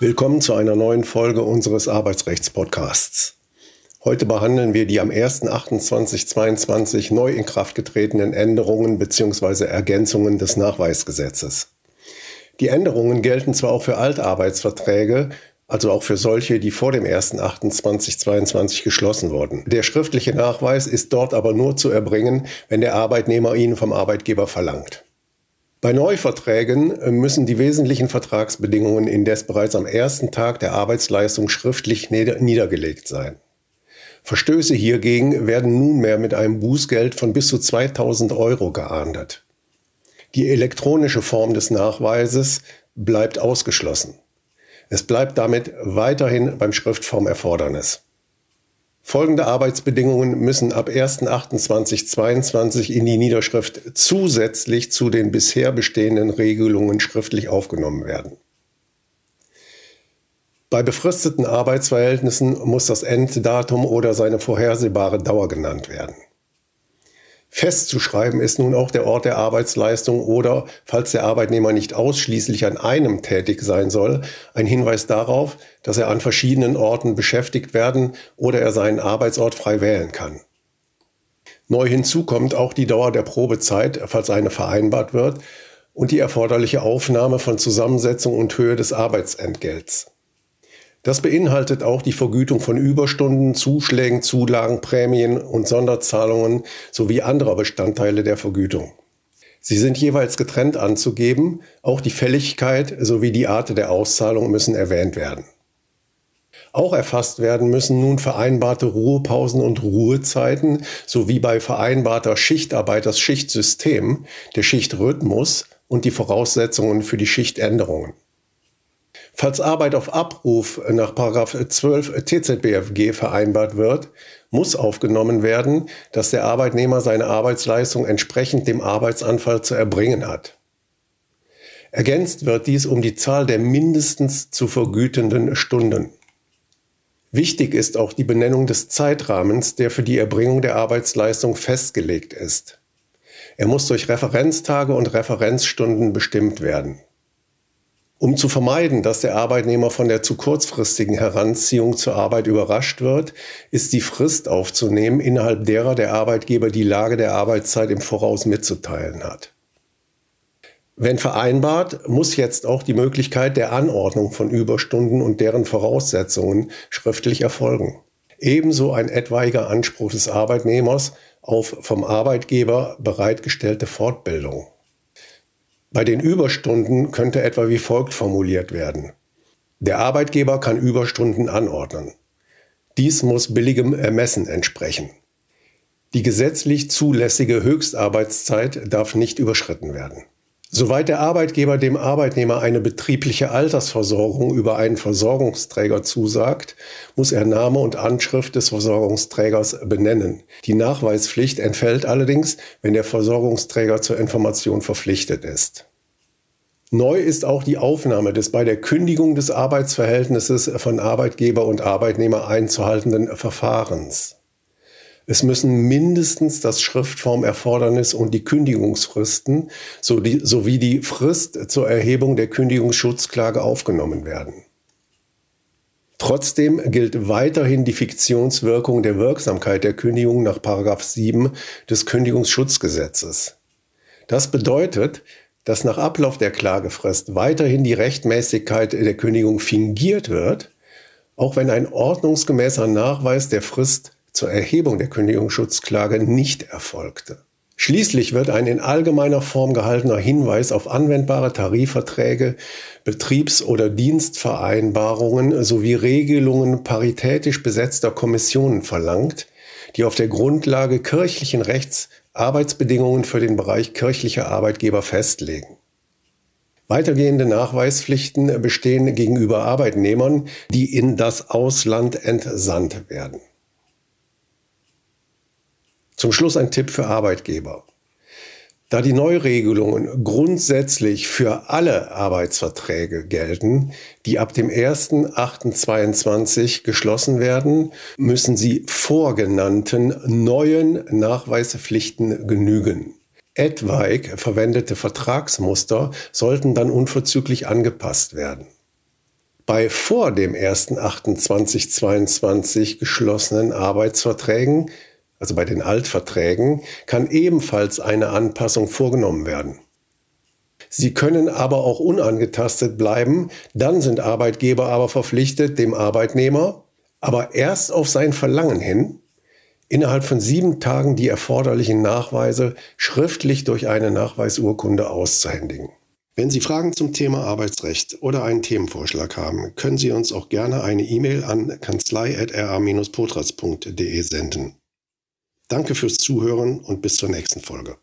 Willkommen zu einer neuen Folge unseres Arbeitsrechtspodcasts. Heute behandeln wir die am 1.28.22 neu in Kraft getretenen Änderungen bzw. Ergänzungen des Nachweisgesetzes. Die Änderungen gelten zwar auch für Altarbeitsverträge, also auch für solche, die vor dem 1.8.2022 geschlossen wurden. Der schriftliche Nachweis ist dort aber nur zu erbringen, wenn der Arbeitnehmer ihn vom Arbeitgeber verlangt. Bei Neuverträgen müssen die wesentlichen Vertragsbedingungen indes bereits am ersten Tag der Arbeitsleistung schriftlich niedergelegt sein. Verstöße hiergegen werden nunmehr mit einem Bußgeld von bis zu 2000 Euro geahndet. Die elektronische Form des Nachweises bleibt ausgeschlossen. Es bleibt damit weiterhin beim Schriftformerfordernis. Folgende Arbeitsbedingungen müssen ab 1.28.22 in die Niederschrift zusätzlich zu den bisher bestehenden Regelungen schriftlich aufgenommen werden. Bei befristeten Arbeitsverhältnissen muss das Enddatum oder seine vorhersehbare Dauer genannt werden. Festzuschreiben ist nun auch der Ort der Arbeitsleistung oder, falls der Arbeitnehmer nicht ausschließlich an einem tätig sein soll, ein Hinweis darauf, dass er an verschiedenen Orten beschäftigt werden oder er seinen Arbeitsort frei wählen kann. Neu hinzu kommt auch die Dauer der Probezeit, falls eine vereinbart wird, und die erforderliche Aufnahme von Zusammensetzung und Höhe des Arbeitsentgelts. Das beinhaltet auch die Vergütung von Überstunden, Zuschlägen, Zulagen, Prämien und Sonderzahlungen sowie anderer Bestandteile der Vergütung. Sie sind jeweils getrennt anzugeben, auch die Fälligkeit sowie die Art der Auszahlung müssen erwähnt werden. Auch erfasst werden müssen nun vereinbarte Ruhepausen und Ruhezeiten sowie bei vereinbarter Schichtarbeit das Schichtsystem, der Schichtrhythmus und die Voraussetzungen für die Schichtänderungen. Falls Arbeit auf Abruf nach 12 TZBFG vereinbart wird, muss aufgenommen werden, dass der Arbeitnehmer seine Arbeitsleistung entsprechend dem Arbeitsanfall zu erbringen hat. Ergänzt wird dies um die Zahl der mindestens zu vergütenden Stunden. Wichtig ist auch die Benennung des Zeitrahmens, der für die Erbringung der Arbeitsleistung festgelegt ist. Er muss durch Referenztage und Referenzstunden bestimmt werden. Um zu vermeiden, dass der Arbeitnehmer von der zu kurzfristigen Heranziehung zur Arbeit überrascht wird, ist die Frist aufzunehmen, innerhalb derer der Arbeitgeber die Lage der Arbeitszeit im Voraus mitzuteilen hat. Wenn vereinbart, muss jetzt auch die Möglichkeit der Anordnung von Überstunden und deren Voraussetzungen schriftlich erfolgen. Ebenso ein etwaiger Anspruch des Arbeitnehmers auf vom Arbeitgeber bereitgestellte Fortbildung. Bei den Überstunden könnte etwa wie folgt formuliert werden. Der Arbeitgeber kann Überstunden anordnen. Dies muss billigem Ermessen entsprechen. Die gesetzlich zulässige Höchstarbeitszeit darf nicht überschritten werden. Soweit der Arbeitgeber dem Arbeitnehmer eine betriebliche Altersversorgung über einen Versorgungsträger zusagt, muss er Name und Anschrift des Versorgungsträgers benennen. Die Nachweispflicht entfällt allerdings, wenn der Versorgungsträger zur Information verpflichtet ist. Neu ist auch die Aufnahme des bei der Kündigung des Arbeitsverhältnisses von Arbeitgeber und Arbeitnehmer einzuhaltenden Verfahrens. Es müssen mindestens das Schriftformerfordernis und die Kündigungsfristen sowie die Frist zur Erhebung der Kündigungsschutzklage aufgenommen werden. Trotzdem gilt weiterhin die Fiktionswirkung der Wirksamkeit der Kündigung nach 7 des Kündigungsschutzgesetzes. Das bedeutet, dass nach Ablauf der Klagefrist weiterhin die Rechtmäßigkeit der Kündigung fingiert wird, auch wenn ein ordnungsgemäßer Nachweis der Frist zur Erhebung der Kündigungsschutzklage nicht erfolgte. Schließlich wird ein in allgemeiner Form gehaltener Hinweis auf anwendbare Tarifverträge, Betriebs- oder Dienstvereinbarungen sowie Regelungen paritätisch besetzter Kommissionen verlangt, die auf der Grundlage kirchlichen Rechts Arbeitsbedingungen für den Bereich kirchlicher Arbeitgeber festlegen. Weitergehende Nachweispflichten bestehen gegenüber Arbeitnehmern, die in das Ausland entsandt werden. Zum Schluss ein Tipp für Arbeitgeber. Da die Neuregelungen grundsätzlich für alle Arbeitsverträge gelten, die ab dem 1.8.22 geschlossen werden, müssen sie vorgenannten neuen Nachweispflichten genügen. etwaig verwendete Vertragsmuster sollten dann unverzüglich angepasst werden. Bei vor dem 1.8.2022 geschlossenen Arbeitsverträgen, also bei den Altverträgen, kann ebenfalls eine Anpassung vorgenommen werden. Sie können aber auch unangetastet bleiben, dann sind Arbeitgeber aber verpflichtet, dem Arbeitnehmer, aber erst auf sein Verlangen hin, innerhalb von sieben Tagen die erforderlichen Nachweise schriftlich durch eine Nachweisurkunde auszuhändigen. Wenn Sie Fragen zum Thema Arbeitsrecht oder einen Themenvorschlag haben, können Sie uns auch gerne eine E-Mail an kanzlei.ra-potratz.de senden. Danke fürs Zuhören und bis zur nächsten Folge.